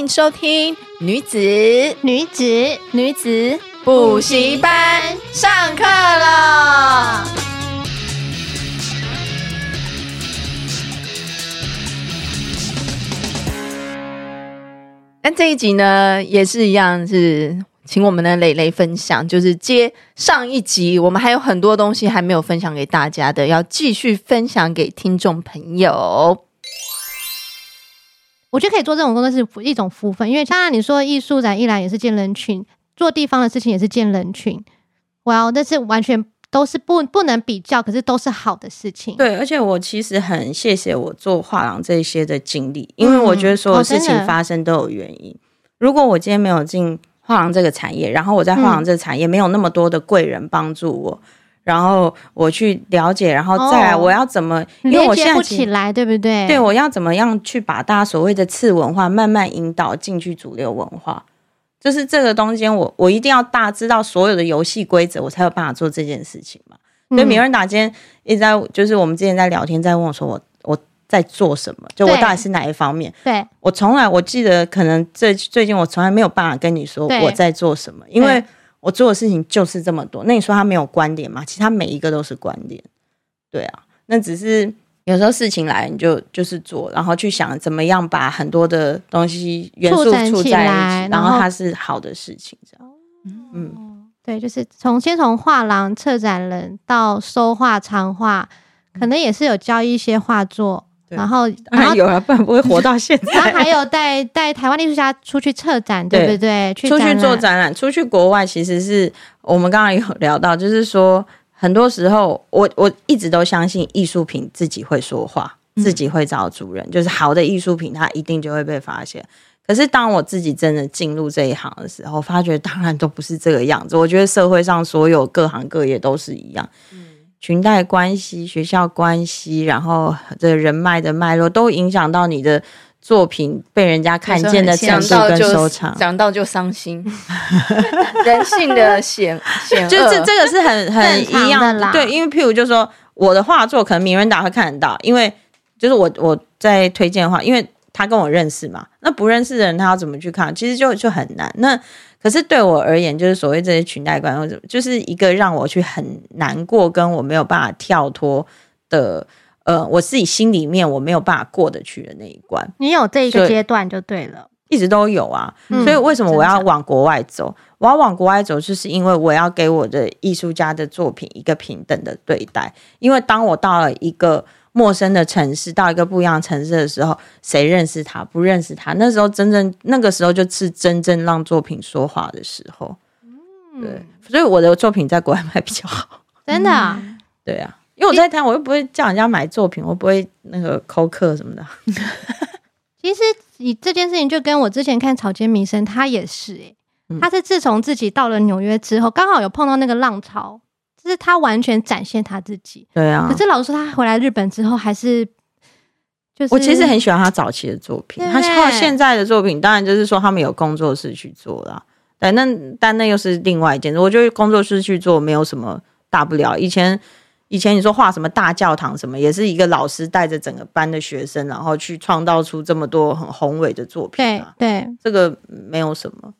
迎收听女子女子女子补习班上课了。那这一集呢，也是一样，是请我们的蕾蕾分享，就是接上一集，我们还有很多东西还没有分享给大家的，要继续分享给听众朋友。我觉得可以做这种工作是一种福分，因为当然你说艺术展一来也是见人群，做地方的事情也是见人群，哇、wow，但是完全都是不不能比较，可是都是好的事情。对，而且我其实很谢谢我做画廊这些的经历，因为我觉得所有事情发生都有原因。嗯哦、如果我今天没有进画廊这个产业，然后我在画廊这个产业没有那么多的贵人帮助我。然后我去了解，然后再来我要怎么？哦、因为我现在不起来，对不对？对，我要怎么样去把大家所谓的次文化慢慢引导进去主流文化？就是这个东西，我我一定要大知道所有的游戏规则，我才有办法做这件事情嘛。所以米伦达今天一直在，就是我们之前在聊天，在问我说我我在做什么？就我到底是哪一方面？对，我从来我记得，可能最最近我从来没有办法跟你说我在做什么，因为。我做的事情就是这么多，那你说他没有观点吗？其实他每一个都是观点，对啊。那只是有时候事情来，你就就是做，然后去想怎么样把很多的东西元素处在一起，然后它是好的事情，这样。嗯，对，就是从先从画廊、策展人到收画、藏画，可能也是有教一些画作。然后，然后有啊，不然不会活到现 在。然后还有带带台湾艺术家出去策展，对不对？去出去做展览，出去国外，其实是我们刚刚有聊到，就是说，很多时候我我一直都相信艺术品自己会说话，自己会找主人，就是好的艺术品，它一定就会被发现。可是当我自己真的进入这一行的时候，发觉当然都不是这个样子。我觉得社会上所有各行各业都是一样。裙带关系、学校关系，然后这人脉的脉络，都影响到你的作品被人家看见的程度跟收藏。讲到就伤心，人性的险险恶，就是这个是很很一样的。对，因为譬如就说我的画作，可能名人达会看得到，因为就是我我在推荐的话，因为他跟我认识嘛，那不认识的人他要怎么去看？其实就就很难。那可是对我而言，就是所谓这些裙带关系，就是一个让我去很难过，跟我没有办法跳脱的，呃，我自己心里面我没有办法过得去的那一关。你有这一个阶段就对了，一直都有啊。所以为什么我要往国外走？我要往国外走，就是因为我要给我的艺术家的作品一个平等的对待。因为当我到了一个陌生的城市，到一个不一样的城市的时候，谁认识他？不认识他？那时候真正那个时候就是真正让作品说话的时候。嗯，对，所以我的作品在国外卖比较好，真的啊？对啊，因为我在台湾，我又不会叫人家买作品，我不会那个扣客什么的。其实你这件事情就跟我之前看草间弥生，他也是哎、欸，他是自从自己到了纽约之后，刚好有碰到那个浪潮。就是他完全展现他自己，对啊。可是老实说，他回来日本之后，还是就是我其实很喜欢他早期的作品。他画现在的作品，当然就是说他们有工作室去做了，但那但那又是另外一件事。我觉得工作室去做没有什么大不了。以前以前你说画什么大教堂什么，也是一个老师带着整个班的学生，然后去创造出这么多很宏伟的作品啊。对，对，这个没有什么。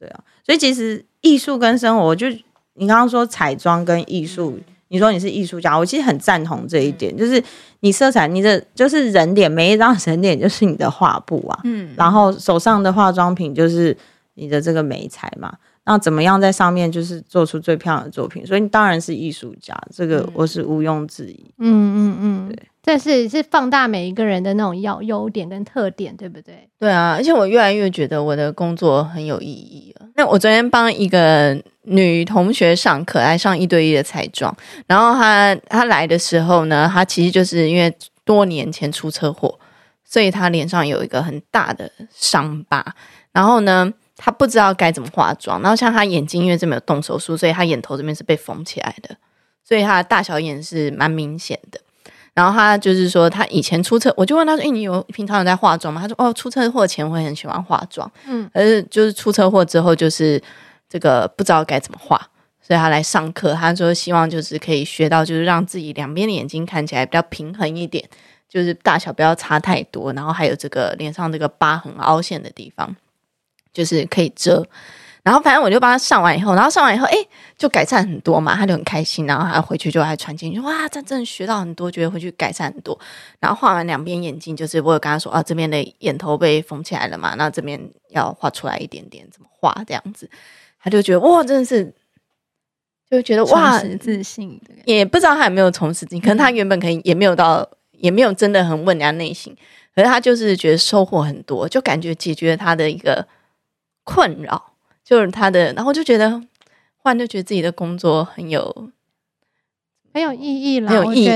对啊，所以其实艺术跟生活，我就。你刚刚说彩妆跟艺术，你说你是艺术家，我其实很赞同这一点。就是你色彩，你的就是人脸，每一张人脸就是你的画布啊。嗯，然后手上的化妆品就是你的这个美彩嘛。那怎么样在上面就是做出最漂亮的作品？所以你当然是艺术家，这个我是毋庸置疑。嗯嗯嗯，对，这是是放大每一个人的那种要优点跟特点，对不对？对啊，而且我越来越觉得我的工作很有意义了。那我昨天帮一个女同学上课，来上一对一的彩妆，然后她她来的时候呢，她其实就是因为多年前出车祸，所以她脸上有一个很大的伤疤，然后呢。他不知道该怎么化妆，然后像他眼睛因为这边有动手术，所以他眼头这边是被缝起来的，所以他的大小眼是蛮明显的。然后他就是说，他以前出车，我就问他说：“诶，你有平常有在化妆吗？”他说：“哦，出车祸前会很喜欢化妆，嗯，而是就是出车祸之后，就是这个不知道该怎么化，所以他来上课。他说希望就是可以学到，就是让自己两边的眼睛看起来比较平衡一点，就是大小不要差太多，然后还有这个脸上这个疤痕凹陷的地方。”就是可以遮，然后反正我就帮他上完以后，然后上完以后，哎，就改善很多嘛，他就很开心，然后他回去就还传进去，哇，他真的学到很多，觉得回去改善很多。然后画完两边眼睛，就是我有跟他说，啊，这边的眼头被缝起来了嘛，那这边要画出来一点点，怎么画这样子，他就觉得哇，真的是，就觉得哇，自信的，也不知道他有没有从事自信，可能他原本可能也没有到，也没有真的很问人家内心，可是他就是觉得收获很多，就感觉解决了他的一个。困扰就是他的，然后就觉得，忽然就觉得自己的工作很有很有意义了，很有意义。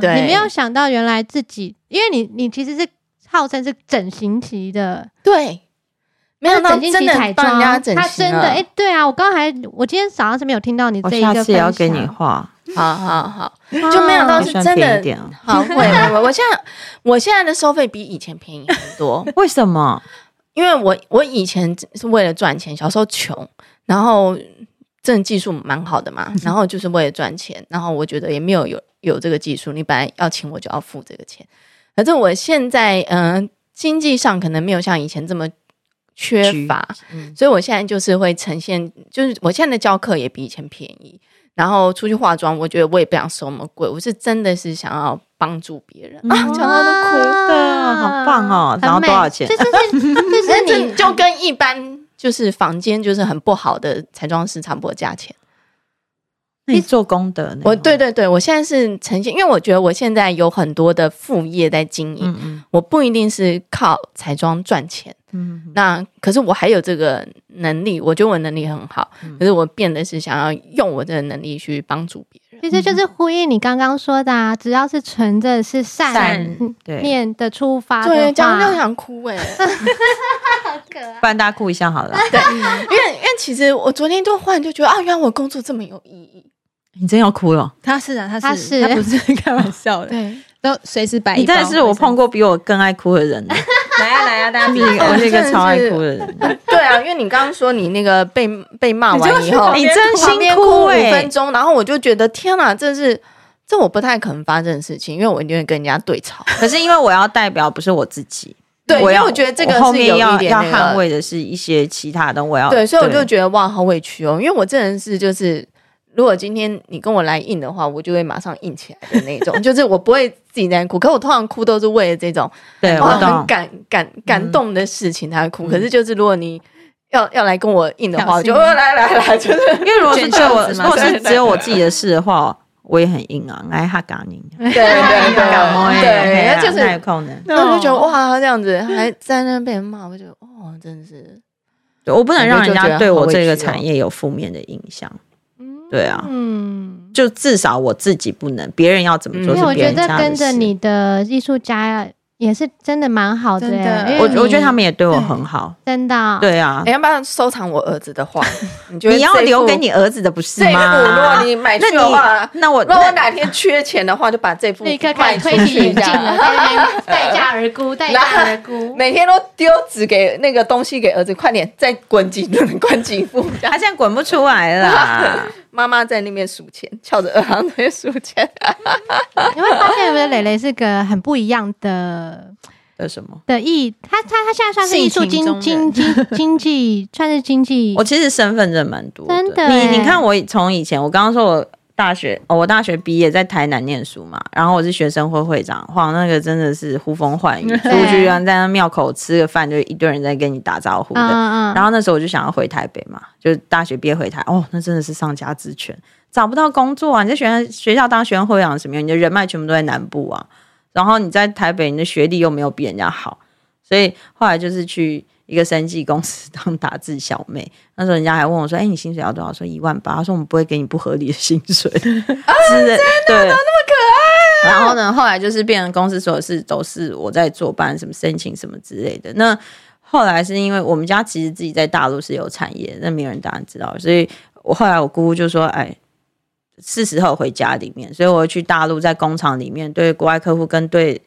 对，你没有想到原来自己，因为你你其实是号称是整形期的，对，没有整形期彩妆，他真的哎、欸，对啊，我刚才我今天早上是没有听到你这一个，我下次也要给你画，好好好，就没想到是真的，好会，我我现在我现在的收费比以前便宜很多，为什么？因为我我以前是为了赚钱，小时候穷，然后这种技术蛮好的嘛，然后就是为了赚钱，然后我觉得也没有有有这个技术，你本来要请我就要付这个钱，反正我现在嗯、呃、经济上可能没有像以前这么缺乏，嗯、所以我现在就是会呈现，就是我现在的教课也比以前便宜。然后出去化妆，我觉得我也不想收那么贵，我是真的是想要帮助别人啊，讲到都哭的，好棒哦！然后多少钱？就是就是你 就跟一般就是房间就是很不好的彩妆师差不多价钱。你做功德，我对对对，我现在是呈现，因为我觉得我现在有很多的副业在经营，嗯嗯，我不一定是靠彩妆赚钱。嗯，那可是我还有这个能力，我觉得我能力很好，嗯、可是我变得是想要用我这个能力去帮助别人。其实就是呼应你刚刚说的啊，只要是存着是善面的出发的，对，讲就想哭哎、欸，好可爱，不然大家哭一下好了。对，因为因为其实我昨天就忽然就觉得啊，原来我工作这么有意义。你真要哭了？他是啊，他是，他是，他不是开玩笑的，对，都随时摆。你真的是我碰过比我更爱哭的人。来啊来啊，大家比我 是一个超爱哭的人。对啊，因为你刚刚说你那个被被骂完以后，你真心哭五分钟，然后我就觉得天哪，这是这我不太可能发生的事情，因为我一定会跟人家对吵。可是因为我要代表不是我自己，对，因为我觉得这个后面要要捍卫的是一些其他的，我要对，所以我就觉得哇，好委屈哦，因为我这人是就是。如果今天你跟我来硬的话，我就会马上硬起来的那种，就是我不会自己在哭。可我通常哭都是为了这种，对我很感感感动的事情才会哭。可是就是如果你要要来跟我硬的话，我就来来来，就是 因为如果是只有我，如果是只有我自己的事的话，我也很硬啊，来哈嘎你，对对对对，对，就是那我就觉得哇，这样子还在那被人骂，我就哦，真的是，我不能让人家对我这个产业有负面的印象。对啊，嗯，就至少我自己不能，别人要怎么做是别人家的事。我觉得跟着你的艺术家也是真的蛮好的，我我觉得他们也对我很好，真的。对啊，你要不要收藏我儿子的画？你你要留给你儿子的不是吗？如果你买去的话，那我如果哪天缺钱的话，就把这幅立刻开始推提引进了，待价而沽，待价而沽，每天都丢纸给那个东西给儿子，快点再滚几轮，滚几幅，他现在滚不出来了。妈妈在那边数钱，翘着二郎腿数钱。你会发现，我觉得蕾蕾是个很不一样的的什么的艺，他他他现在算是艺术经经经经济，算是经济。我其实身份真的蛮多的，真的。你你看，我从以前，我刚刚说我大学，哦，我大学毕业在台南念书嘛，然后我是学生会会长，哇，那个真的是呼风唤雨，出去在那庙口吃个饭，就一堆人在跟你打招呼的。嗯嗯然后那时候我就想要回台北嘛，就大学毕业回台，哦，那真的是丧家之犬，找不到工作啊！你在学校学校当学生会长什么样？你的人脉全部都在南部啊，然后你在台北，你的学历又没有比人家好，所以后来就是去。一个生技公司当打字小妹，那时候人家还问我说：“哎、欸，你薪水要多少？”说一万八。他说：“我们不会给你不合理的薪水。”啊，真的，对，那么可爱。然后呢，后来就是变成公司所有事都是我在做办，什么申请什么之类的。那后来是因为我们家其实自己在大陆是有产业，那没有人当然知道，所以我后来我姑姑就说：“哎，是时候回家里面。”所以我去大陆，在工厂里面对国外客户跟对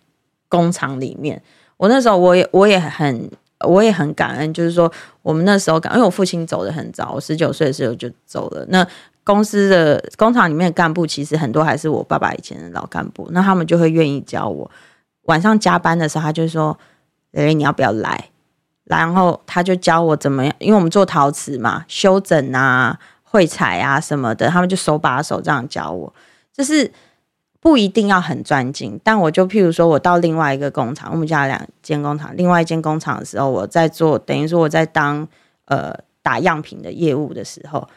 工厂里面，我那时候我也我也很。我也很感恩，就是说我们那时候感，因为我父亲走得很早，我十九岁的时候就走了。那公司的工厂里面的干部其实很多还是我爸爸以前的老干部，那他们就会愿意教我。晚上加班的时候，他就说：“哎，你要不要来？”然后他就教我怎么样，因为我们做陶瓷嘛，修整啊、绘彩啊什么的，他们就手把手这样教我，就是。不一定要很专精，但我就譬如说，我到另外一个工厂，我们家两间工厂，另外一间工厂的时候，我在做，等于说我在当呃打样品的业务的时候，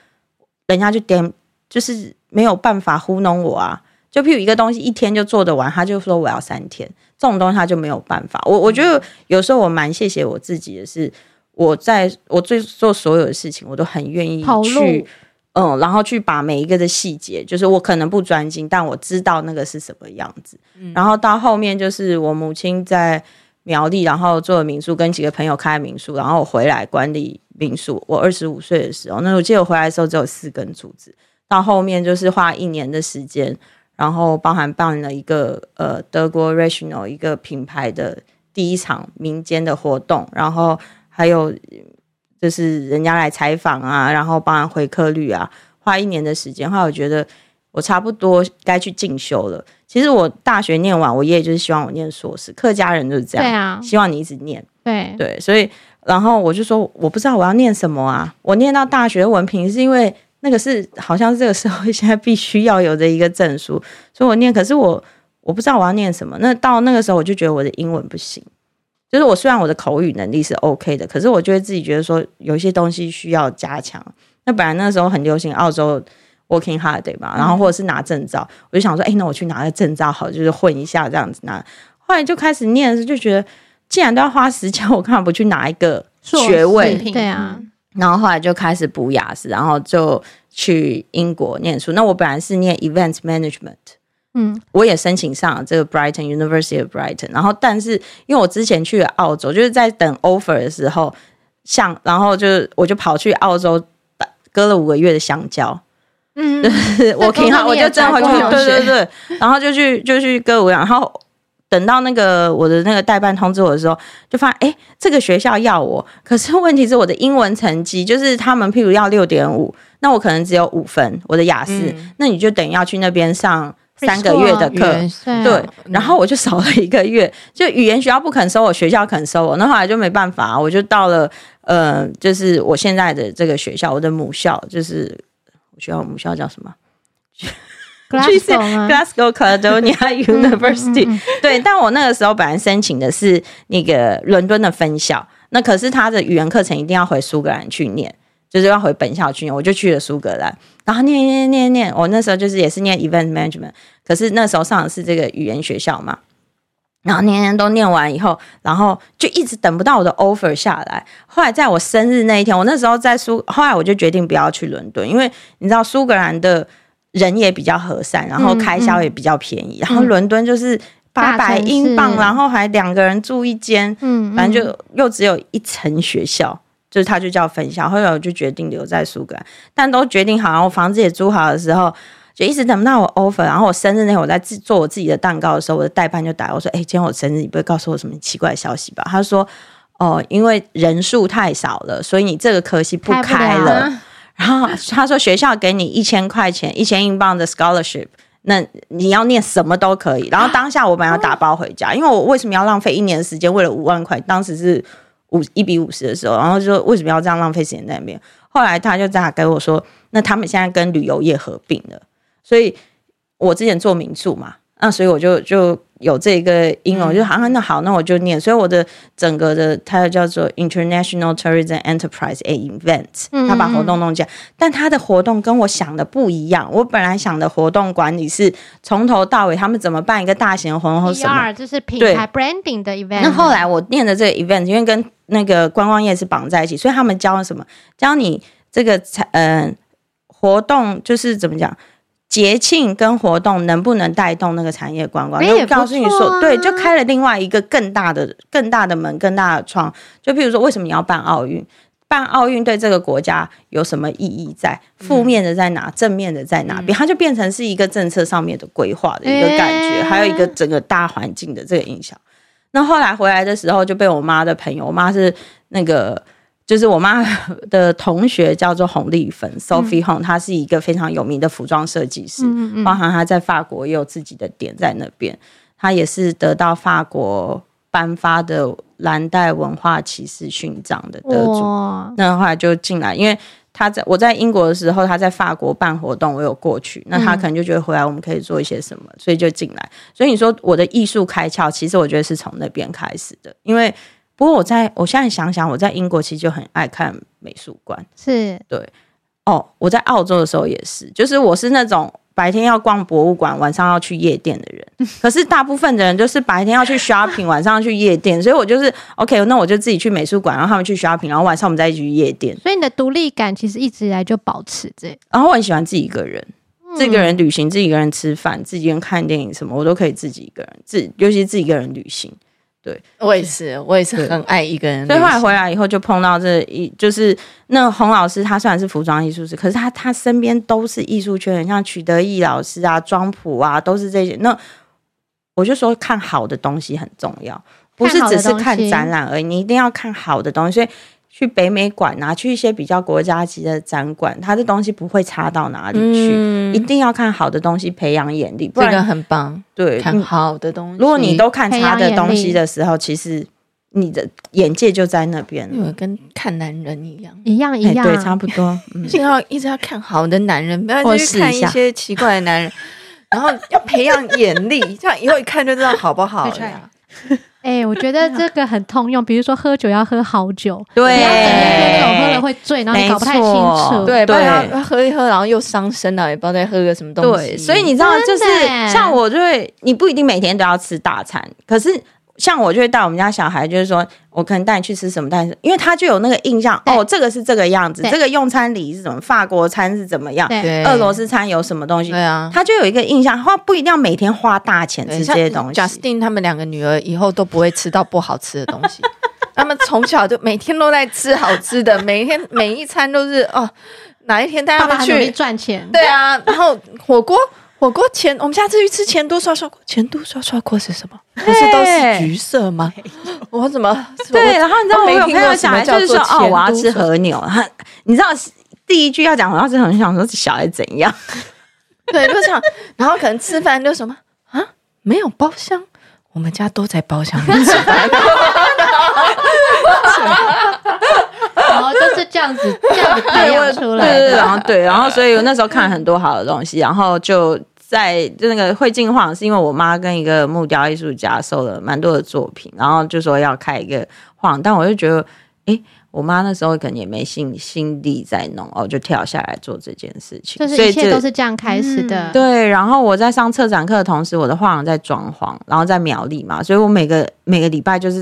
人家就点就是没有办法糊弄我啊。就譬如一个东西一天就做得完，他就说我要三天，这种东西他就没有办法。我我觉得有时候我蛮谢谢我自己的是，我在我做做所有的事情，我都很愿意去。嗯，然后去把每一个的细节，就是我可能不专心，但我知道那个是什么样子。嗯、然后到后面就是我母亲在苗栗，然后做民宿，跟几个朋友开民宿，然后我回来管理民宿。我二十五岁的时候，那我记得我回来的时候只有四根柱子。到后面就是花一年的时间，然后包含办了一个呃德国 Rational 一个品牌的第一场民间的活动，然后还有。就是人家来采访啊，然后帮他回客率啊，花一年的时间，后来我觉得我差不多该去进修了。其实我大学念完，我爷爷就是希望我念硕士，客家人就是这样，对啊，希望你一直念，对对，所以然后我就说我不知道我要念什么啊，我念到大学文凭是因为那个是好像是这个社会现在必须要有的一个证书，所以我念，可是我我不知道我要念什么。那到那个时候我就觉得我的英文不行。就是我虽然我的口语能力是 OK 的，可是我就会自己觉得说有一些东西需要加强。那本来那时候很流行澳洲 working holiday 嘛，然后或者是拿证照，我就想说，哎、欸，那我去拿个证照好，就是混一下这样子拿。后来就开始念的时候，就觉得既然都要花时间，我干嘛不去拿一个学位？对啊。然后后来就开始补雅思，然后就去英国念书。那我本来是念 event management。嗯，我也申请上了这个 Brighton University of Brighton，然后但是因为我之前去了澳洲，就是在等 offer 的时候，像然后就我就跑去澳洲割了五个月的香蕉，嗯，就 是我挺好，我就真的回去，对对对，然后就去就去割五，然后等到那个我的那个代办通知我的时候，就发现哎，这个学校要我，可是问题是我的英文成绩就是他们譬如要六点五，那我可能只有五分，我的雅思，嗯、那你就等于要去那边上。三个月的课，对，然后我就少了一个月，就语言学校不肯收我，学校肯收我，那后来就没办法，我就到了呃，就是我现在的这个学校，我的母校就是我学校母校叫什么？Glasgow Glasgow Caledonia University。对，但我那个时候本来申请的是那个伦敦的分校，那可是他的语言课程一定要回苏格兰去念。就是要回本校去，我就去了苏格兰，然后念念念念，我那时候就是也是念 event management，可是那时候上的是这个语言学校嘛，然后年年都念完以后，然后就一直等不到我的 offer 下来。后来在我生日那一天，我那时候在苏，后来我就决定不要去伦敦，因为你知道苏格兰的人也比较和善，然后开销也比较便宜，嗯嗯、然后伦敦就是八百英镑，然后还两个人住一间，嗯，反正就又只有一层学校。就是他就叫分校，后来我就决定留在苏格兰，但都决定好，然后房子也租好的时候，就一直等不到我 offer。然后我生日那会，我在自做我自己的蛋糕的时候，我的代办就打我说：“哎、欸，今天我生日，你不会告诉我什么奇怪的消息吧？”他说：“哦，因为人数太少了，所以你这个科系不开了。开” 然后他说：“学校给你一千块钱，一千英镑的 scholarship，那你要念什么都可以。”然后当下我本来要打包回家，因为我为什么要浪费一年的时间为了五万块？当时是。五一比五十的时候，然后就说为什么要这样浪费时间在那边？后来他就这样跟我说，那他们现在跟旅游业合并了，所以我之前做民宿嘛，那所以我就就。有这个英文，我就好啊那好，那我就念。所以我的整个的它叫做 International Tourism Enterprise A Event，他把活动弄这样，但他的活动跟我想的不一样。我本来想的活动管理是从头到尾，他们怎么办一个大型的活动或什么，就是品牌 branding 的 event。那后来我念的这个 event，因为跟那个观光业是绑在一起，所以他们教了什么？教你这个才嗯、呃、活动就是怎么讲？节庆跟活动能不能带动那个产业观光？就告诉你说，对，就开了另外一个更大的、更大的门、更大的窗。就譬如说，为什么你要办奥运？办奥运对这个国家有什么意义在？负面的在哪？正面的在哪边？它就变成是一个政策上面的规划的一个感觉，还有一个整个大环境的这个影响。那后来回来的时候，就被我妈的朋友，我妈是那个。就是我妈的同学叫做洪丽芬 Sophie Hong，她是一个非常有名的服装设计师，嗯嗯、包含她在法国也有自己的店在那边。她也是得到法国颁发的蓝带文化骑士勋章的得主。那后来就进来，因为她在我在英国的时候，他在法国办活动，我有过去。那他可能就觉得回来我们可以做一些什么，所以就进来。所以你说我的艺术开窍，其实我觉得是从那边开始的，因为。不过我在我现在想想，我在英国其实就很爱看美术馆，是对哦。我在澳洲的时候也是，就是我是那种白天要逛博物馆，晚上要去夜店的人。可是大部分的人就是白天要去 shopping，晚上要去夜店，所以我就是 OK，那我就自己去美术馆，然后他们去 shopping，然后晚上我们再一起去夜店。所以你的独立感其实一直以来就保持着。然后我很喜欢自己一个人，自己一个人旅行，自己一个人吃饭，自己一个人看电影，什么我都可以自己一个人，自尤其是自己一个人旅行。对，我也是，我也是很爱一个人。所以后来回来以后，就碰到这一，就是那洪老师，他虽然是服装艺术师，可是他他身边都是艺术圈，像曲德义老师啊、庄普啊，都是这些。那我就说，看好的东西很重要，不是只是看展览而已，你一定要看好的东西。所以。去北美馆啊，去一些比较国家级的展馆，他的东西不会差到哪里去。嗯、一定要看好的东西，培养眼力，不然这个很棒。对，看好的东西。如果你都看差的东西的时候，其实你的眼界就在那边，了跟看男人一样，一样一样，对，差不多。嗯，好一直要看好的男人，不要去看一些奇怪的男人，然后要培养眼力，这样以后一看就知道好不好呀。哎、欸，我觉得这个很通用。比如说喝酒要喝好酒，对，你要整天喝那种喝了会醉，然后你搞不太清楚，对，不然喝一喝，然后又伤身了，也不知道再喝个什么东西。对，所以你知道，就是像我就会，你不一定每天都要吃大餐，可是。像我就会带我们家小孩，就是说我可能带你去吃什么，但是因为他就有那个印象，哦，这个是这个样子，这个用餐礼仪是什么，法国餐是怎么样，对，俄罗斯餐有什么东西，对啊，他就有一个印象，他不一定要每天花大钱吃这些东西。Justine 他们两个女儿以后都不会吃到不好吃的东西，他们从小就每天都在吃好吃的，每一天每一餐都是哦，哪一天带他们去赚钱，对啊，然后火锅。火锅前，我们下次去吃前都刷刷锅。前都刷刷锅是什么？不是都是橘色吗？我怎么 对？然后你知道我有朋友讲，就是说哦，我要吃和牛。你知道第一句要讲，我要是很想说小孩怎样？对，就这样。然后可能吃饭就什么啊？没有包厢，我们家都在包厢里吃饭。这样子，这样子培养出来的。然后对，然后所以我那时候看很多好的东西，然后就。在就那个会进画廊，是因为我妈跟一个木雕艺术家收了蛮多的作品，然后就说要开一个画廊，但我就觉得，哎、欸，我妈那时候可能也没心心力在弄，哦，就跳下来做这件事情。就是一切都是这样开始的。嗯、对，然后我在上策展课的同时，我的画廊在装潢，然后在苗栗嘛，所以我每个每个礼拜就是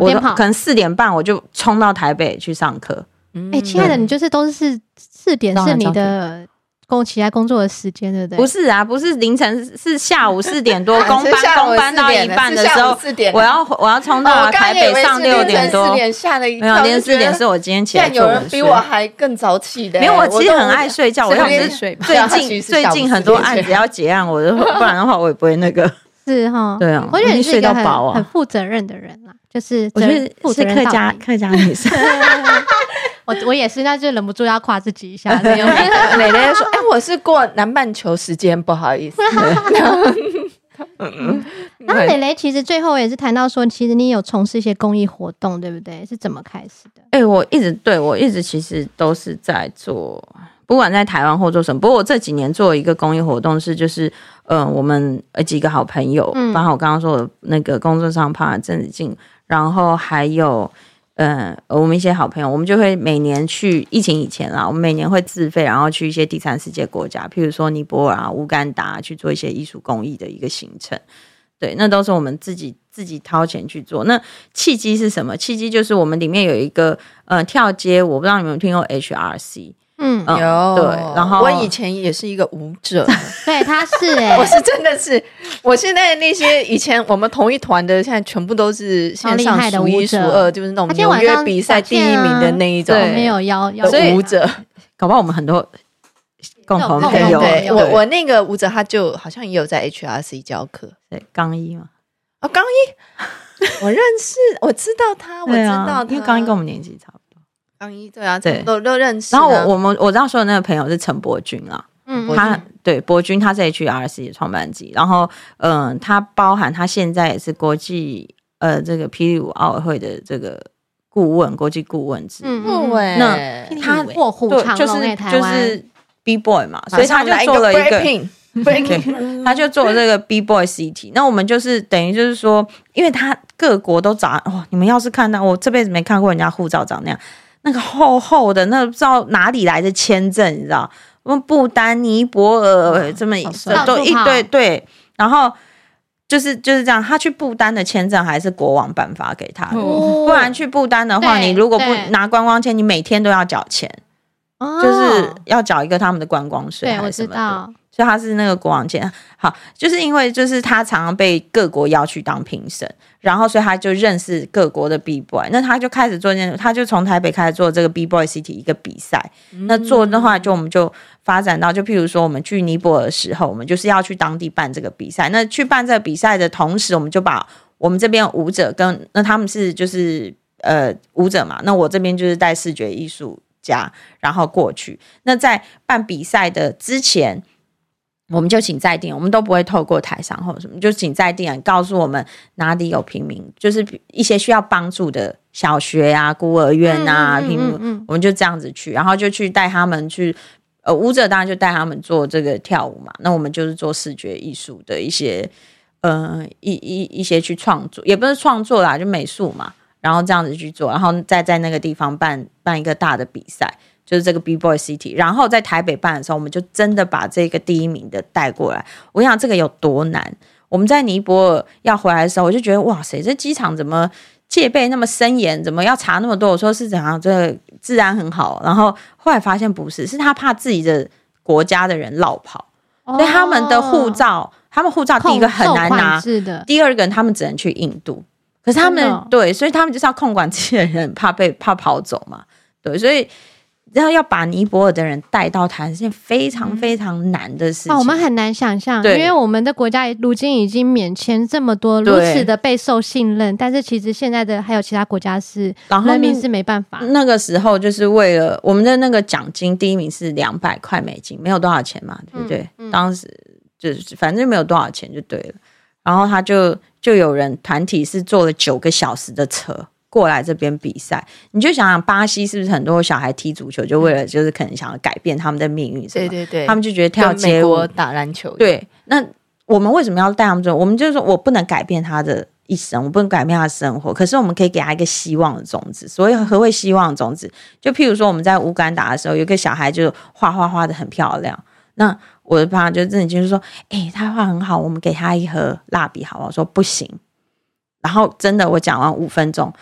我可能四点半我就冲到台北去上课。哎、欸，亲爱的，你就是都是四点是你的。工其他工作的时间对不对？不是啊，不是凌晨，是下午四点多，工班工班到一半的时候，我要我要冲到台北上六点多。四点吓了一跳，没有，凌晨四点是我今天起来。有人比我还更早起的。没有，我其实很爱睡觉，我要是睡。最近 最近很多案子要结案，我就不然的话我也不会那个。是哈，对啊，我觉得你是一个很很负责任的人啦，就是我觉得是客家客家女生。我我也是，那就忍不住要夸自己一下。蕾蕾说：“哎、欸，我是过南半球时间，不好意思。”然后蕾蕾其实最后也是谈到说，其实你有从事一些公益活动，对不对？是怎么开始的？哎、欸，我一直对我一直其实都是在做不管在台湾或做什么。不过我这几年做一个公益活动是，就是呃，我们呃几个好朋友，嗯包括我刚刚说的那个工作上怕郑子静，然后还有嗯我们一些好朋友，我们就会每年去疫情以前啦，我们每年会自费，然后去一些第三世界国家，譬如说尼泊尔啊、乌干达去做一些艺术公益的一个行程。对，那都是我们自己自己掏钱去做。那契机是什么？契机就是我们里面有一个呃跳街，我不知道你们有没有听过 HRC。嗯，嗯有。对然后我以前也是一个舞者，对，他是哎、我是真的是，我现在那些以前我们同一团的，现在全部都是线上数一数二，就是那种纽约比赛第一名的那一种，我没有邀邀。的舞者，搞不好我们很多共同朋友。对我我那个舞者他就好像也有在 HRC 教课，对，刚一嘛，哦，刚一，我认识，我知道他，我知道他，因为刚一跟我们年纪差不多。刚一对啊，对，都都认识。然后我我们我知道说的那个朋友是陈伯君啊，嗯，他对伯君他是 HRC 的创办机，然后嗯，他包含他现在也是国际呃这个霹雳舞奥委会的这个顾问，国际顾问之一。嗯，那他卧虎藏龙就是就是 B boy 嘛，所以他就做了一个。Breaking，他就做这个 B Boy City。那我们就是等于就是说，因为他各国都找哇，你们要是看到我这辈子没看过人家护照长那样。那个厚厚的，那、不知道哪里来的签证，你知道？我们不丹、尼泊尔这么都一堆对，然后就是就是这样。他去不丹的签证还是国王颁发给他的，哦、不然去不丹的话，你如果不拿观光签，你每天都要缴钱，就是要缴一个他们的观光税。对，我知道。所以他是那个国王签，好，就是因为就是他常常被各国邀去当评审，然后所以他就认识各国的 B boy，那他就开始做这，他就从台北开始做这个 B boy city 一个比赛。那做的话，就我们就发展到，就譬如说我们去尼泊尔的时候，我们就是要去当地办这个比赛。那去办这个比赛的同时，我们就把我们这边舞者跟那他们是就是呃舞者嘛，那我这边就是带视觉艺术家，然后过去。那在办比赛的之前。我们就请在地，我们都不会透过台商或者什么，就请在地人告诉我们哪里有平民，就是一些需要帮助的小学啊、孤儿院啊，平民，我们就这样子去，然后就去带他们去，呃，舞者当然就带他们做这个跳舞嘛，那我们就是做视觉艺术的一些，呃，一一一些去创作，也不是创作啦，就美术嘛，然后这样子去做，然后再在那个地方办办一个大的比赛。就是这个 B Boy City，然后在台北办的时候，我们就真的把这个第一名的带过来。我想这个有多难？我们在尼泊尔要回来的时候，我就觉得哇塞，这机场怎么戒备那么森严？怎么要查那么多？我说是怎样？这个治安很好。然后后来发现不是，是他怕自己的国家的人落跑，所以他们的护照，他们护照第一个很难拿，第二个他们只能去印度。可是他们对，所以他们就是要控管这些人，怕被怕跑走嘛。对，所以。然后要把尼泊尔的人带到台湾是件非常非常难的事情。我们很难想象，因为我们的国家如今已经免签这么多，如此的备受信任。但是其实现在的还有其他国家是，然后人民是没办法。那个时候就是为了我们的那个奖金，第一名是两百块美金，没有多少钱嘛，对不对？嗯嗯、当时就是反正没有多少钱就对了。然后他就就有人团体是坐了九个小时的车。过来这边比赛，你就想想巴西是不是很多小孩踢足球，就为了就是可能想要改变他们的命运？对对对，他们就觉得跳街舞、打篮球。对，那我们为什么要带他们做？我们就是说我不能改变他的一生，我不能改变他的生活，可是我们可以给他一个希望的种子。所以何谓希望的种子？就譬如说我们在乌干达的时候，有个小孩就画画画的很漂亮。那我的爸就真的就是说，哎、欸，他画很好，我们给他一盒蜡笔，好不好？我说不行。然后真的，我讲完五分钟。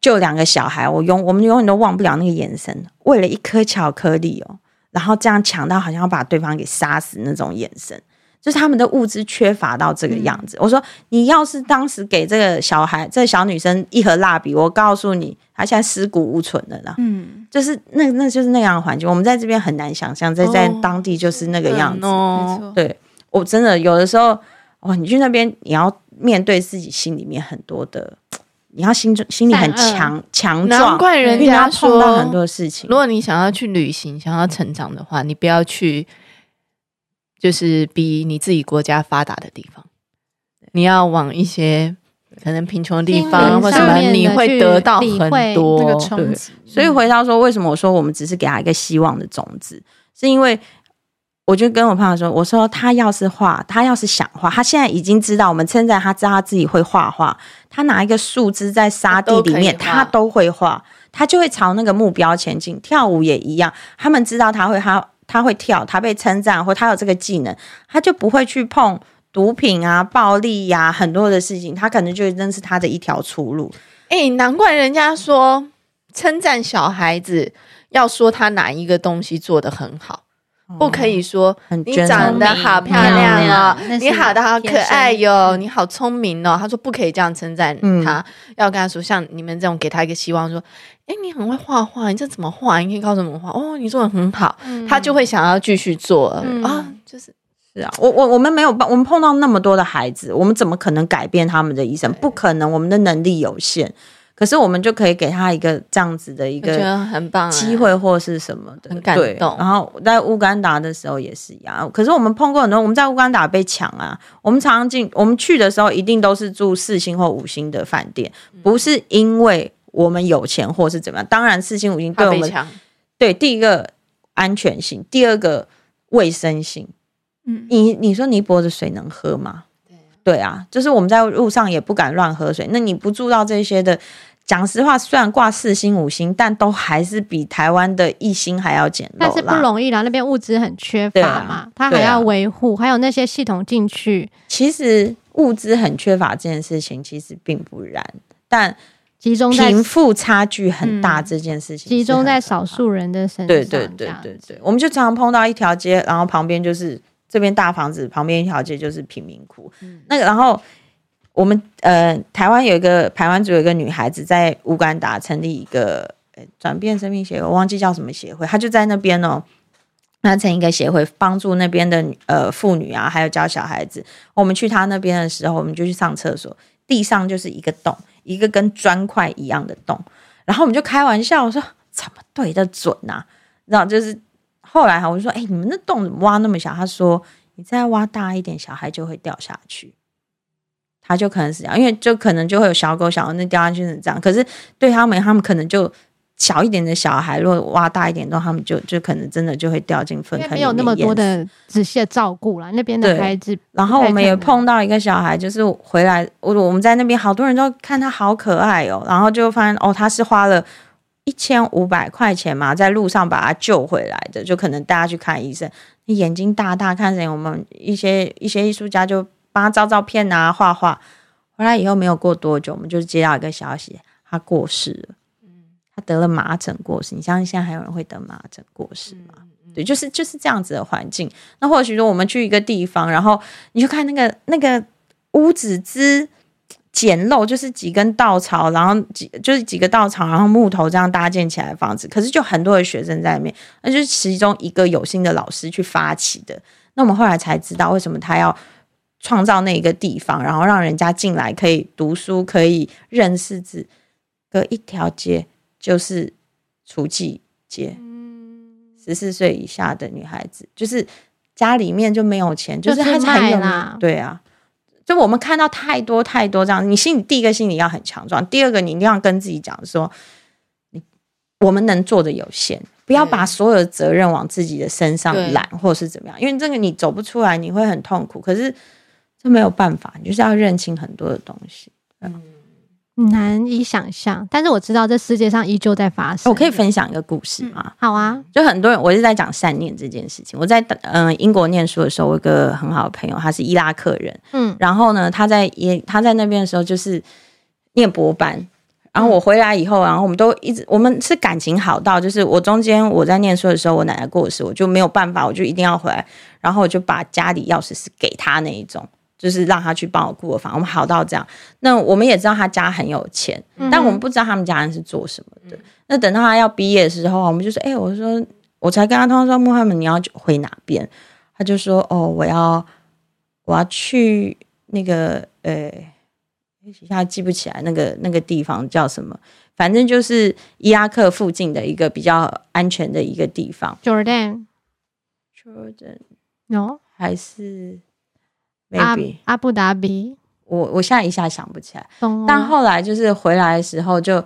就两个小孩，我永我们永远都忘不了那个眼神，为了一颗巧克力哦，然后这样抢到，好像要把对方给杀死那种眼神，就是他们的物资缺乏到这个样子。嗯、我说，你要是当时给这个小孩、这个小女生一盒蜡笔，我告诉你，她现在尸骨无存了呢。嗯，就是那那就是那样的环境，我们在这边很难想象，在在当地就是那个样子。哦嗯、对，我真的有的时候，哦，你去那边，你要面对自己心里面很多的。你要心中心里很强强壮，难怪人家因为你要碰到很多事情。如果你想要去旅行，想要成长的话，你不要去，就是比你自己国家发达的地方。你要往一些可能贫穷的地方，或什么，你会得到很多。对，所以回到说，为什么我说我们只是给他一个希望的种子？是因为我就跟我朋友说，我说他要是画，他要是想画，他现在已经知道我们称赞他，知道他自己会画画，他拿一个树枝在沙地里面，他都会画，他就会朝那个目标前进。跳舞也一样，他们知道他会他他会跳，他被称赞或他有这个技能，他就不会去碰。毒品啊，暴力呀、啊，很多的事情，他可能就认识他的一条出路。哎、欸，难怪人家说称赞小孩子要说他哪一个东西做得很好，哦、不可以说你长得好漂亮哦，你好的好可爱哟、哦，你好聪明哦。他说不可以这样称赞他，嗯、要跟他说像你们这种给他一个希望，说哎、欸，你很会画画，你这怎么画？你可以靠什么画？哦，你做的很好，嗯、他就会想要继续做啊、就是。是啊，我我我们没有办，我们碰到那么多的孩子，我们怎么可能改变他们的一生？不可能，我们的能力有限。可是我们就可以给他一个这样子的一个很棒机会，或是什么的，很感动。然后在乌干达的时候也是一样。可是我们碰过很多，我们在乌干达被抢啊。我们常常进，我们去的时候一定都是住四星或五星的饭店，不是因为我们有钱或是怎么样。当然，四星五星对我们对第一个安全性，第二个卫生性。你你说尼泊的水能喝吗？对啊，对啊，就是我们在路上也不敢乱喝水。那你不住到这些的，讲实话，虽然挂四星五星，但都还是比台湾的一星还要简陋。但是不容易啦，那边物资很缺乏嘛，他、啊、还要维护，啊、还有那些系统进去。其实物资很缺乏这件事情其实并不然，但集中在贫富差距很大这件事情集中在少数人的身上。对对对对对，我们就常常碰到一条街，然后旁边就是。这边大房子旁边一条街就是贫民窟，嗯、那个然后我们呃台湾有一个台湾族有一个女孩子在乌干达成立一个呃转变生命协会，我忘记叫什么协会，她就在那边哦，那成一个协会帮助那边的呃妇女啊，还有教小孩子。我们去她那边的时候，我们就去上厕所，地上就是一个洞，一个跟砖块一样的洞，然后我们就开玩笑我说怎么对得准啊？然后就是。后来哈，我就说：“哎、你们那洞怎么挖那么小？”他说：“你再挖大一点，小孩就会掉下去。”他就可能是这样，因为就可能就会有小狗小狗那掉下去是这样。可是对他们，他们可能就小一点的小孩，如果挖大一点洞，他们就就可能真的就会掉进粪坑里面。没有那么多的仔细的照顾了，那边的孩子。然后我们也碰到一个小孩，就是回来，我我们在那边好多人都看他好可爱哦，然后就发现哦，他是花了。一千五百块钱嘛，在路上把他救回来的，就可能带他去看医生。你眼睛大大看谁？我们一些一些艺术家就帮他照照片啊，画画。回来以后没有过多久，我们就接到一个消息，他过世了。他得了麻疹过世。你相信现在还有人会得麻疹过世吗？对，就是就是这样子的环境。那或许说我们去一个地方，然后你就看那个那个屋子之。简陋就是几根稻草，然后几就是几个稻草，然后木头这样搭建起来的房子。可是就很多的学生在里面，那就是其中一个有心的老师去发起的。那我们后来才知道，为什么他要创造那一个地方，然后让人家进来可以读书，可以认识字。隔一条街就是厨妓街，十四岁以下的女孩子，就是家里面就没有钱，就是他才有啦，对啊。就我们看到太多太多这样，你心里第一个心理要很强壮，第二个你一定要跟自己讲说，你我们能做的有限，不要把所有的责任往自己的身上揽，或是怎么样，因为这个你走不出来，你会很痛苦。可是这没有办法，你就是要认清很多的东西。嗯。难以想象，但是我知道这世界上依旧在发生。我可以分享一个故事吗？嗯、好啊，就很多人，我是在讲善念这件事情。我在嗯、呃、英国念书的时候，我有一个很好的朋友，他是伊拉克人，嗯，然后呢，他在也他在那边的时候就是念博班，然后我回来以后，然后我们都一直我们是感情好到，就是我中间我在念书的时候，我奶奶过世，我就没有办法，我就一定要回来，然后我就把家里钥匙是给他那一种。就是让他去帮我顾房，我们好到这样。那我们也知道他家很有钱，嗯、但我们不知道他们家人是做什么的。嗯、那等到他要毕业的时候，我们就说：“哎、欸，我说我才跟他通说，穆罕默你要回哪边？”他就说：“哦，我要我要去那个呃，一下记不起来那个那个地方叫什么，反正就是伊拉克附近的一个比较安全的一个地方。”Jordan，Jordan，No，还是。Maybe 阿布达比，我我现在一下想不起来，哦、但后来就是回来的时候，就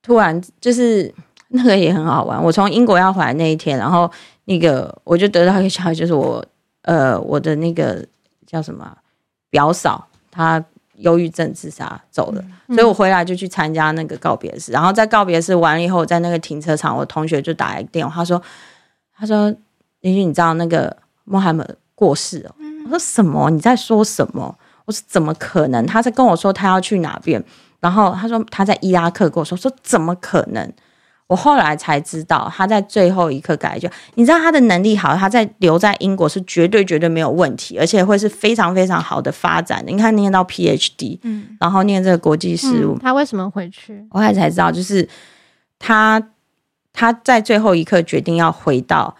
突然就是那个也很好玩。我从英国要回来那一天，然后那个我就得到一个消息，就是我呃我的那个叫什么表嫂，她忧郁症自杀走了，嗯、所以我回来就去参加那个告别式。然后在告别式完了以后，在那个停车场，我同学就打来电话，他说他说林俊，你知道那个穆罕默过世了？我说什么？你在说什么？我说怎么可能？他在跟我说他要去哪边，然后他说他在伊拉克跟我说，说怎么可能？我后来才知道，他在最后一刻改就，你知道他的能力好，他在留在英国是绝对绝对没有问题，而且会是非常非常好的发展。你看念到 PhD，嗯，然后念这个国际事务，嗯，他为什么回去？我后来才知道，就是他他在最后一刻决定要回到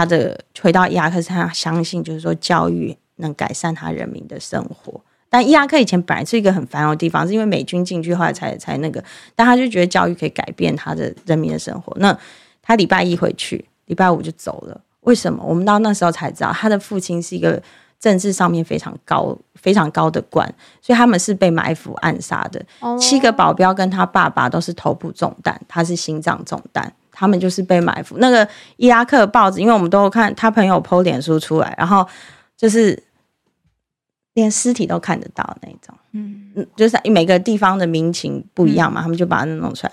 他的回到伊拉克，是他相信就是说教育能改善他人民的生活。但伊拉克以前本来是一个很繁荣的地方，是因为美军进去后来才才那个。但他就觉得教育可以改变他的人民的生活。那他礼拜一回去，礼拜五就走了。为什么？我们到那时候才知道，他的父亲是一个政治上面非常高、非常高的官，所以他们是被埋伏暗杀的。七个保镖跟他爸爸都是头部中弹，他是心脏中弹，他们就是被埋伏。那个伊拉克报纸，因为我们都看他朋友 PO 脸书出来，然后就是。连尸体都看得到那种，嗯嗯，就是每个地方的民情不一样嘛，嗯、他们就把它弄出来。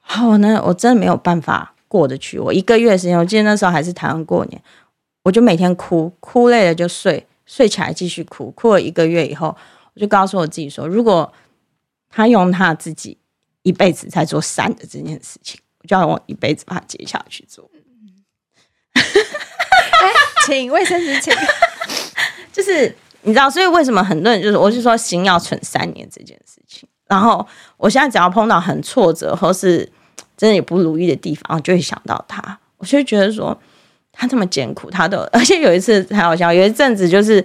好，那我真的没有办法过得去。我一个月的时间，我记得那时候还是台湾过年，我就每天哭，哭累了就睡，睡起来继续哭。哭了一个月以后，我就告诉我自己说，如果他用他自己一辈子在做善的这件事情，我就要我一辈子把它接下去做。请卫生纸，请，就是。你知道，所以为什么很多人就是，我是说心要存三年这件事情。然后我现在只要碰到很挫折或是真的有不如意的地方，我就会想到他。我就会觉得说，他这么艰苦，他都 而且有一次很好笑，有一阵子就是，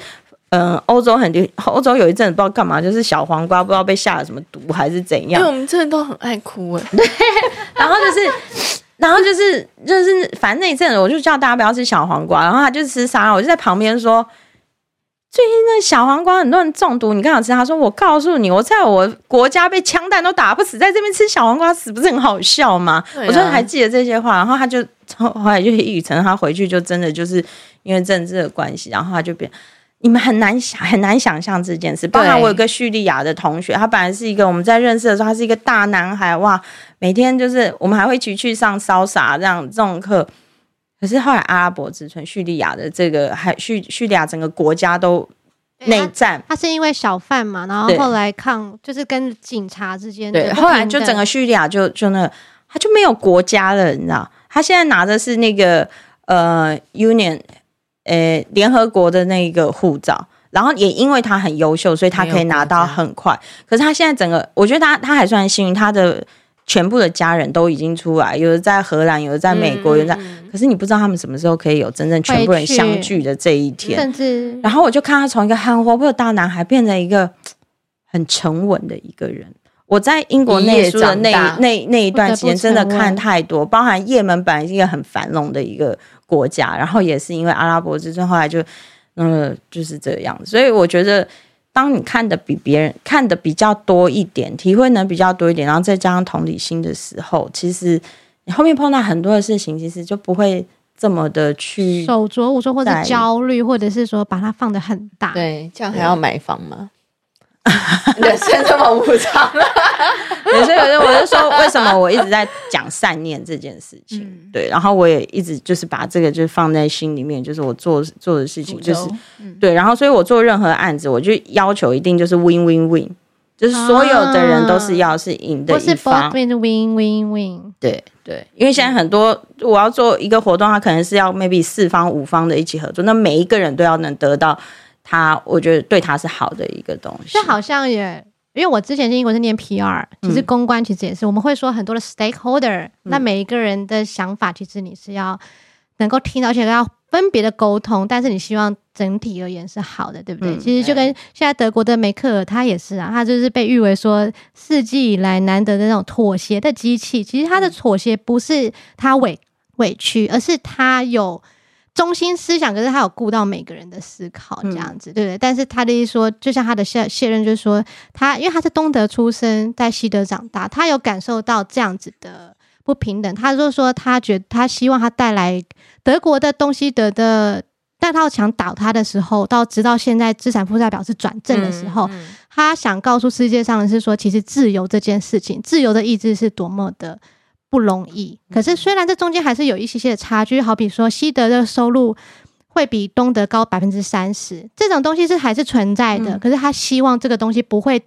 嗯、呃，欧洲很流，欧洲有一阵子不知道干嘛，就是小黄瓜不知道被下了什么毒还是怎样。因为我们真的都很爱哭哎。对，然后就是，然后就是就是，反正那一阵子我就叫大家不要吃小黄瓜，然后他就吃沙拉，我就在旁边说。最近那小黄瓜很多人中毒，你刚好吃。他说：“我告诉你，我在我国家被枪弹都打不死，在这边吃小黄瓜死不是很好笑吗？”啊、我说还记得这些话，然后他就后来就一语成，他回去就真的就是因为政治的关系，然后他就变。你们很难想很难想象这件事。包括我有个叙利亚的同学，他本来是一个我们在认识的时候，他是一个大男孩哇，每天就是我们还会一起去上烧洒这样这种课。可是后来阿拉伯之春，叙利亚的这个还叙叙利亚整个国家都内战，他，他是因为小贩嘛，然后后来抗就是跟警察之间对，后来就整个叙利亚就就那个他就没有国家了，你知道？他现在拿的是那个呃 Union 呃联合国的那个护照，然后也因为他很优秀，所以他可以拿到很快。可是他现在整个，我觉得他他还算幸运，他的。全部的家人都已经出来，有的在荷兰，有的在美国，有的在。可是你不知道他们什么时候可以有真正全部人相聚的这一天。甚至，然后我就看他从一个很活泼的大男孩变成一个很沉稳的一个人。我在英国念书的那那那一段时间，真的看太多，包含也门本来是一个很繁荣的一个国家，然后也是因为阿拉伯之春，后来就嗯就是这样。所以我觉得。当你看的比别人看的比较多一点，体会能比较多一点，然后再加上同理心的时候，其实你后面碰到很多的事情，其实就不会这么的去手足无措，或者焦虑，或者是说把它放得很大。对，这样还要买房吗？人生这么无常，所以我就说，为什么我一直在讲善念这件事情？嗯、对，然后我也一直就是把这个就是放在心里面，就是我做做的事情，就是、嗯、对，然后所以我做任何案子，我就要求一定就是 win win win，就是所有的人都是要是赢的一方，win win win。对对，因为现在很多我要做一个活动，它可能是要 maybe 四方五方的一起合作，那每一个人都要能得到。他我觉得对他是好的一个东西，就好像也因为我之前在英国是念 PR，其实公关其实也是、嗯、我们会说很多的 stakeholder，、嗯、那每一个人的想法其实你是要能够听到，而且要分别的沟通，但是你希望整体而言是好的，对不对？嗯、其实就跟现在德国的梅克尔他也是啊，他就是被誉为说世纪以来难得的那种妥协的机器。其实他的妥协不是他委委屈，而是他有。中心思想，可是他有顾到每个人的思考，这样子，嗯、对不对？但是他的意思说，就像他的卸卸任，就是说他，因为他是东德出生，在西德长大，他有感受到这样子的。不平等。他就说他觉得他希望他带来德国的东西德的，但他想倒塌的时候，到直到现在资产负债表是转正的时候，嗯嗯、他想告诉世界上的是说，其实自由这件事情，自由的意志是多么的不容易。可是虽然这中间还是有一些些的差距，好比说西德的收入。会比东德高百分之三十，这种东西是还是存在的。嗯、可是他希望这个东西不会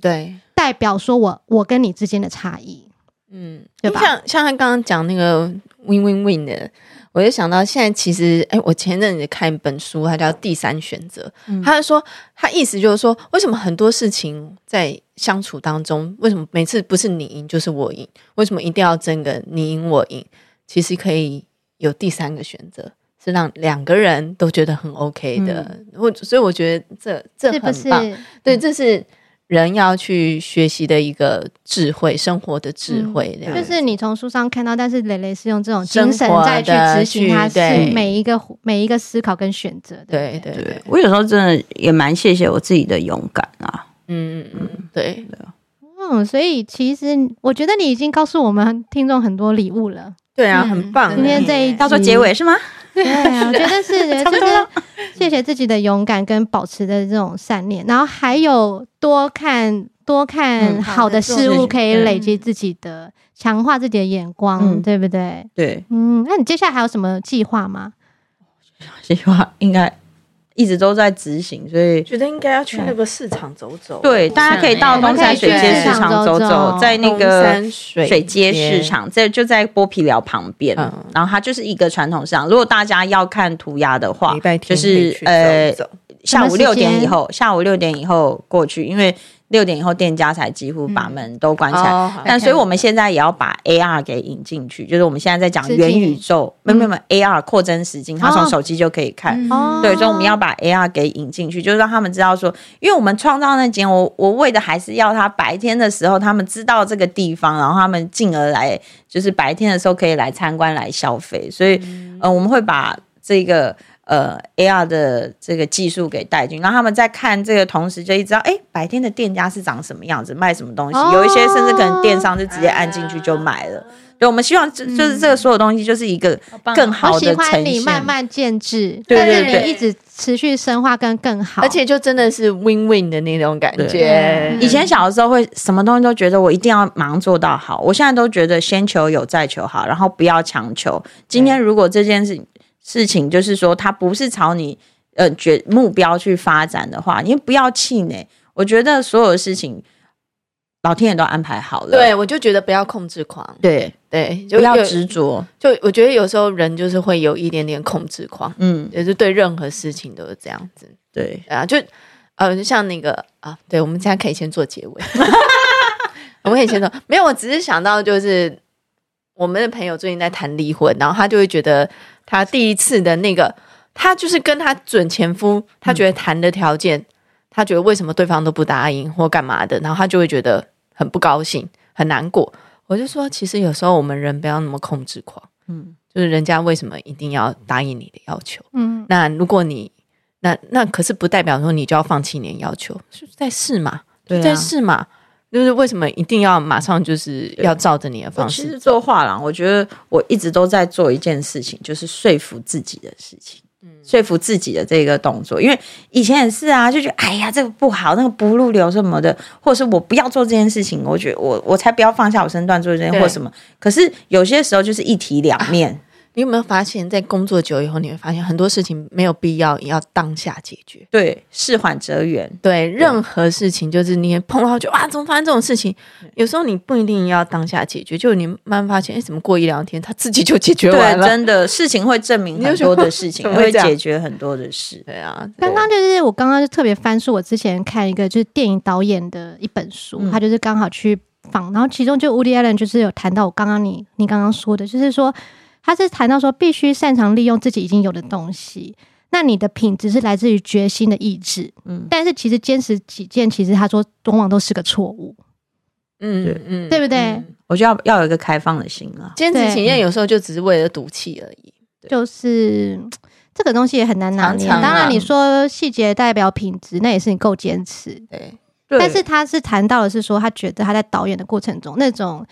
对代表说我我跟你之间的差异，嗯，对吧？像像他刚刚讲那个 win win win 的，我就想到现在其实，哎，我前阵子看一本书，它叫《第三选择》，嗯、他就说他意思就是说，为什么很多事情在相处当中，为什么每次不是你赢就是我赢？为什么一定要争个你赢我赢？其实可以有第三个选择。是让两个人都觉得很 OK 的，我、嗯、所以我觉得这这很棒，是是对，这是人要去学习的一个智慧，生活的智慧。嗯、就是你从书上看到，但是蕾蕾是用这种精神再去执行，他是每一个每一个思考跟选择。对对对，我有时候真的也蛮谢谢我自己的勇敢啊。嗯嗯嗯，对的。嗯，所以其实我觉得你已经告诉我们听众很多礼物了。对啊，很棒。今天这一到做结尾是吗？对啊，我觉得是，就是谢谢自己的勇敢跟保持的这种善念，然后还有多看多看好的事物，可以累积自己的强化自己的眼光，对不对？对，嗯，那你接下来还有什么计划吗？计划应该。一直都在执行，所以觉得应该要去那个市场走走。对，大家可以到东山水街市场走走，在那个水街市场，这就在剥皮寮旁边。然后它就是一个传统市场。如果大家要看涂鸦的话，就是呃下午六点以后，下午六点以后过去，因为。六点以后，店家才几乎把门都关起来。嗯、但所以我们现在也要把 AR 给引进去，就是我们现在在讲元宇宙，没有没有 AR 扩增实境，他从手机就可以看。哦、对，所以我们要把 AR 给引进去，就是让他们知道说，因为我们创造那间，我我为的还是要他白天的时候他们知道这个地方，然后他们进而来，就是白天的时候可以来参观来消费。所以，嗯、呃，我们会把这个。呃，AR 的这个技术给带进，然后他们在看这个同时，就一直知道，哎，白天的店家是长什么样子，卖什么东西。哦、有一些甚至可能电商就直接按进去就买了。哎、对，我们希望就就是这个所有东西就是一个更好的呈现。我喜欢你慢慢建制，对对对，一直持续深化跟更好，而且就真的是 win win 的那种感觉。以前小的时候会什么东西都觉得我一定要马上做到好，我现在都觉得先求有再求好，然后不要强求。今天如果这件事情。事情就是说，它不是朝你呃决目标去发展的话，你不要气馁。我觉得所有的事情，老天爷都安排好了。对，我就觉得不要控制狂。对对，就不要执着。就我觉得有时候人就是会有一点点控制狂，嗯，也是对任何事情都是这样子。对啊，就呃，就像那个啊，对，我们现在可以先做结尾。我们可以先说，没有，我只是想到就是我们的朋友最近在谈离婚，然后他就会觉得。他第一次的那个，他就是跟他准前夫，他觉得谈的条件，嗯、他觉得为什么对方都不答应或干嘛的，然后他就会觉得很不高兴、很难过。我就说，其实有时候我们人不要那么控制狂，嗯，就是人家为什么一定要答应你的要求，嗯，那如果你那那可是不代表说你就要放弃你的要求，是在试嘛，对啊、在试嘛。就是为什么一定要马上就是要照着你的方式？其实做画廊，我觉得我一直都在做一件事情，就是说服自己的事情，嗯，说服自己的这个动作。因为以前也是啊，就觉得哎呀这个不好，那个不入流什么的，或者是我不要做这件事情，我觉得我我才不要放下我身段做这件或什么。可是有些时候就是一体两面。啊你有没有发现，在工作久以后，你会发现很多事情没有必要也要当下解决。对，事缓则圆。对，任何事情就是你碰到就哇，怎么发生这种事情？有时候你不一定要当下解决，就你慢慢发现，哎，怎么过一两天，他自己就解决完了。对，真的，事情会证明很多的 事情，会解决很多的事。对啊，刚刚就是我刚刚就特别翻书，我之前看一个就是电影导演的一本书，嗯、他就是刚好去访，然后其中就 Woody Allen 就是有谈到我刚刚你你刚刚说的，就是说。他是谈到说，必须擅长利用自己已经有的东西。那你的品质是来自于决心的意志，嗯。但是其实坚持己见，其实他说往往都是个错误，嗯嗯，嗯对不对？嗯、我觉得要要有一个开放的心啊。坚持己见有时候就只是为了赌气而已。就是这个东西也很难拿捏。当然你说细节代表品质，那也是你够坚持。对。但是他是谈到的是说，他觉得他在导演的过程中那种。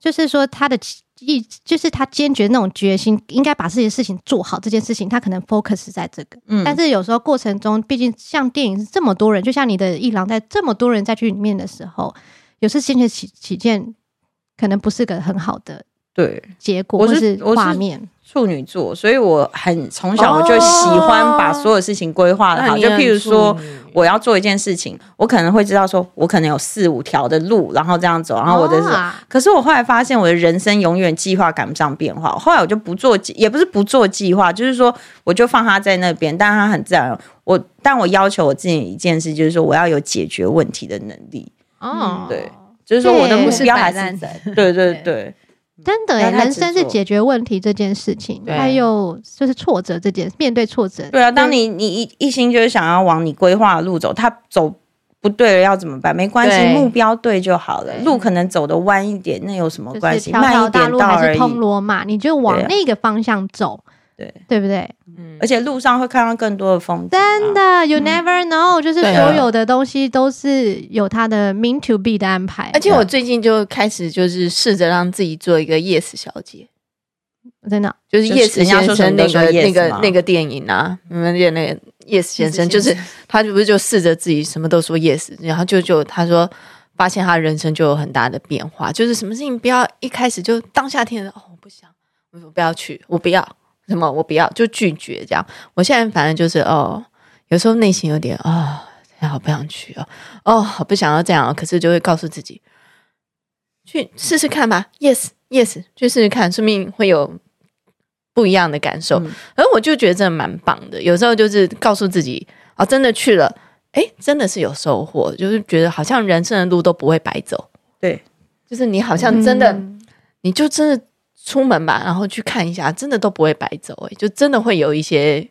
就是说他的意，就是他坚决那种决心，应该把这件事情做好。这件事情他可能 focus 在这个，嗯，但是有时候过程中，毕竟像电影是这么多人，就像你的一郎在这么多人在剧里面的时候，有时坚决起起见，可能不是个很好的对结果，或是画面。处女座，所以我很从小我就喜欢把所有事情规划的好。就譬如说，我要做一件事情，我可能会知道说，我可能有四五条的路，然后这样走，然后我的是。可是我后来发现，我的人生永远计划赶不上变化。后来我就不做，也不是不做计划，就是说，我就放他在那边，但是它很自然。我但我要求我自己一件事，就是说，我要有解决问题的能力。哦，对，就是说，我的目标还是在。对对对。真的哎，人生是解决问题这件事情，还有就是挫折这件，面对挫折。对啊，当你你一一心就是想要往你规划的路走，他走不对了要怎么办？没关系，目标对就好了。路可能走的弯一点，那有什么关系？慢一点到还是通罗马，你就往那个方向走。对，对不对？嗯，而且路上会看到更多的风景。真的，You never know，就是所有的东西都是有它的 mean to be 的安排。而且我最近就开始就是试着让自己做一个 Yes 小姐，真的，就是 Yes 先生那个那个那个电影啊，你们演那个 Yes 先生，就是他就不是就试着自己什么都说 Yes，然后就就他说发现他人生就有很大的变化，就是什么事情不要一开始就当下听了哦，我不想，我不要去，我不要。什么？我不要，就拒绝这样。我现在反正就是哦，有时候内心有点啊，好、哦、不想去哦，哦，好不想要这样，可是就会告诉自己去试试看吧。Yes，Yes，去试试看，说不定会有不一样的感受。嗯、而我就觉得这蛮棒的。有时候就是告诉自己哦，真的去了，哎，真的是有收获，就是觉得好像人生的路都不会白走。对，就是你好像真的，嗯、你就真的。出门吧，然后去看一下，真的都不会白走哎，就真的会有一些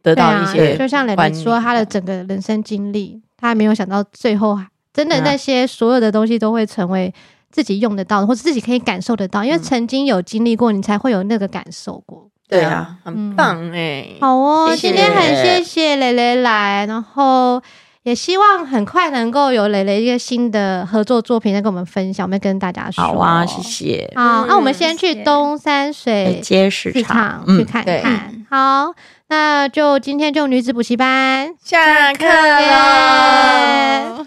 得到一些、啊。就像蕾蕾说，他的整个人生经历，他还没有想到最后，真的那些所有的东西都会成为自己用得到的，或者自己可以感受得到，因为曾经有经历过，你才会有那个感受过。对啊，很棒哎、嗯，好哦，谢谢今天很谢谢蕾蕾来，然后。也希望很快能够有蕾蕾一个新的合作作品再跟我们分享，我们跟大家说。好啊，谢谢。好，那、我们先去东山水街市场去看看。好，那就今天就女子补习班下课了。